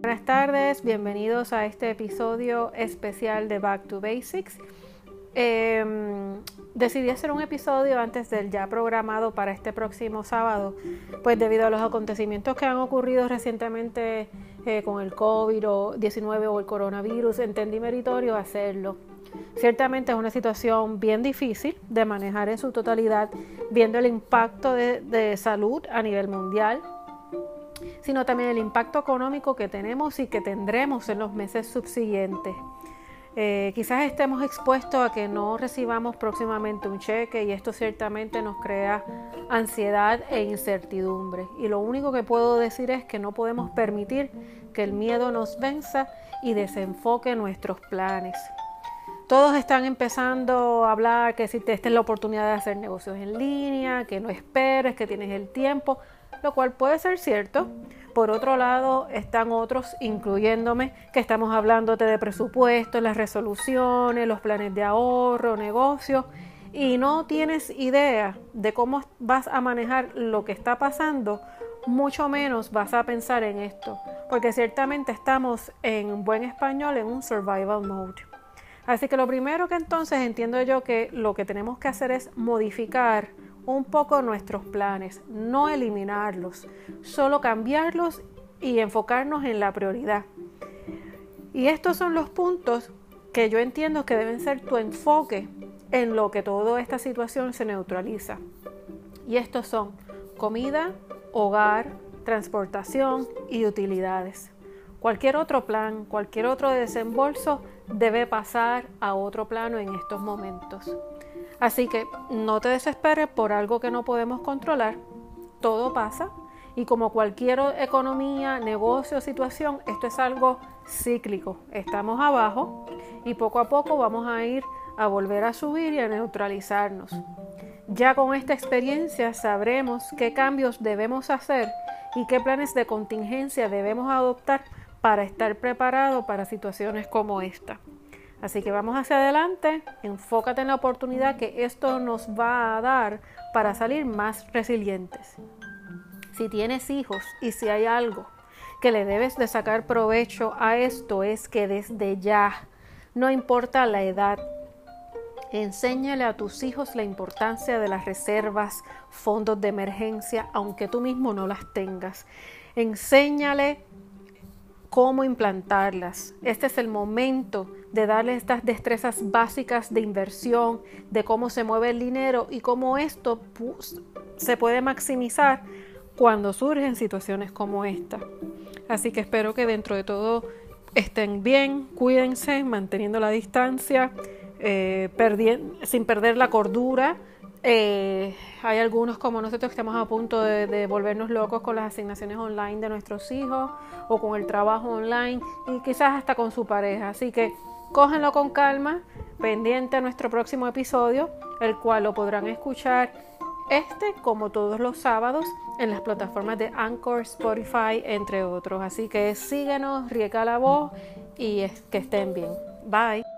Buenas tardes, bienvenidos a este episodio especial de Back to Basics. Em, decidí hacer un episodio antes del ya programado para este próximo sábado, pues debido a los acontecimientos que han ocurrido recientemente eh, con el COVID-19 o el coronavirus, entendí meritorio hacerlo. Ciertamente es una situación bien difícil de manejar en su totalidad, viendo el impacto de salud a nivel mundial, sino también el impacto económico que tenemos y que tendremos en los meses subsiguientes. Eh, quizás estemos expuestos a que no recibamos próximamente un cheque y esto ciertamente nos crea ansiedad e incertidumbre. Y lo único que puedo decir es que no podemos permitir que el miedo nos venza y desenfoque nuestros planes. Todos están empezando a hablar que si esta es la oportunidad de hacer negocios en línea, que no esperes, que tienes el tiempo, lo cual puede ser cierto. Por otro lado, están otros, incluyéndome, que estamos hablándote de presupuestos, las resoluciones, los planes de ahorro, negocios, y no tienes idea de cómo vas a manejar lo que está pasando, mucho menos vas a pensar en esto, porque ciertamente estamos en buen español en un survival mode. Así que lo primero que entonces entiendo yo que lo que tenemos que hacer es modificar un poco nuestros planes, no eliminarlos, solo cambiarlos y enfocarnos en la prioridad. Y estos son los puntos que yo entiendo que deben ser tu enfoque en lo que toda esta situación se neutraliza. Y estos son comida, hogar, transportación y utilidades. Cualquier otro plan, cualquier otro desembolso debe pasar a otro plano en estos momentos. Así que no te desesperes por algo que no podemos controlar. Todo pasa y como cualquier economía, negocio, situación, esto es algo cíclico. Estamos abajo y poco a poco vamos a ir a volver a subir y a neutralizarnos. Ya con esta experiencia sabremos qué cambios debemos hacer y qué planes de contingencia debemos adoptar para estar preparados para situaciones como esta. Así que vamos hacia adelante, enfócate en la oportunidad que esto nos va a dar para salir más resilientes. Si tienes hijos y si hay algo que le debes de sacar provecho a esto es que desde ya, no importa la edad, enséñale a tus hijos la importancia de las reservas, fondos de emergencia, aunque tú mismo no las tengas. Enséñale cómo implantarlas. Este es el momento de darle estas destrezas básicas de inversión, de cómo se mueve el dinero y cómo esto se puede maximizar cuando surgen situaciones como esta. Así que espero que dentro de todo estén bien, cuídense, manteniendo la distancia, eh, sin perder la cordura eh, hay algunos como nosotros que estamos a punto de, volvernos locos con las asignaciones online de nuestros hijos o con el trabajo online y quizás hasta con su pareja. Así que cógenlo con calma, pendiente a nuestro próximo episodio, el cual lo podrán escuchar este como todos los sábados en las plataformas de Anchor, Spotify, entre otros. Así que síguenos, riega la voz y que estén bien. Bye.